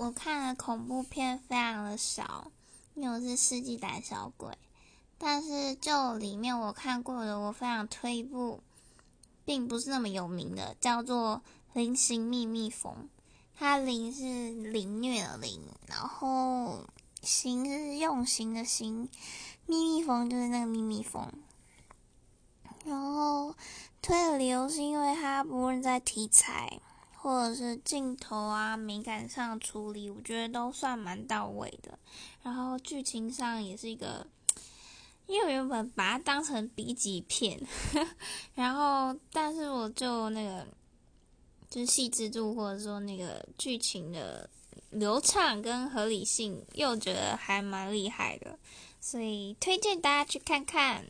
我看的恐怖片非常的少，因为我是世纪胆小鬼。但是就里面我看过的，我非常推一部，并不是那么有名的，叫做《菱形秘密缝》。它“菱”是凌虐的“凌”，然后“形”是用心的“形”，秘密缝就是那个秘密缝。然后推的理由是因为它不论在题材或者是镜头啊、美感上处理，我觉得都算蛮到位的。然后剧情上也是一个。因为原本把它当成 B 级片，然后但是我就那个就是细致度或者说那个剧情的流畅跟合理性，又觉得还蛮厉害的，所以推荐大家去看看。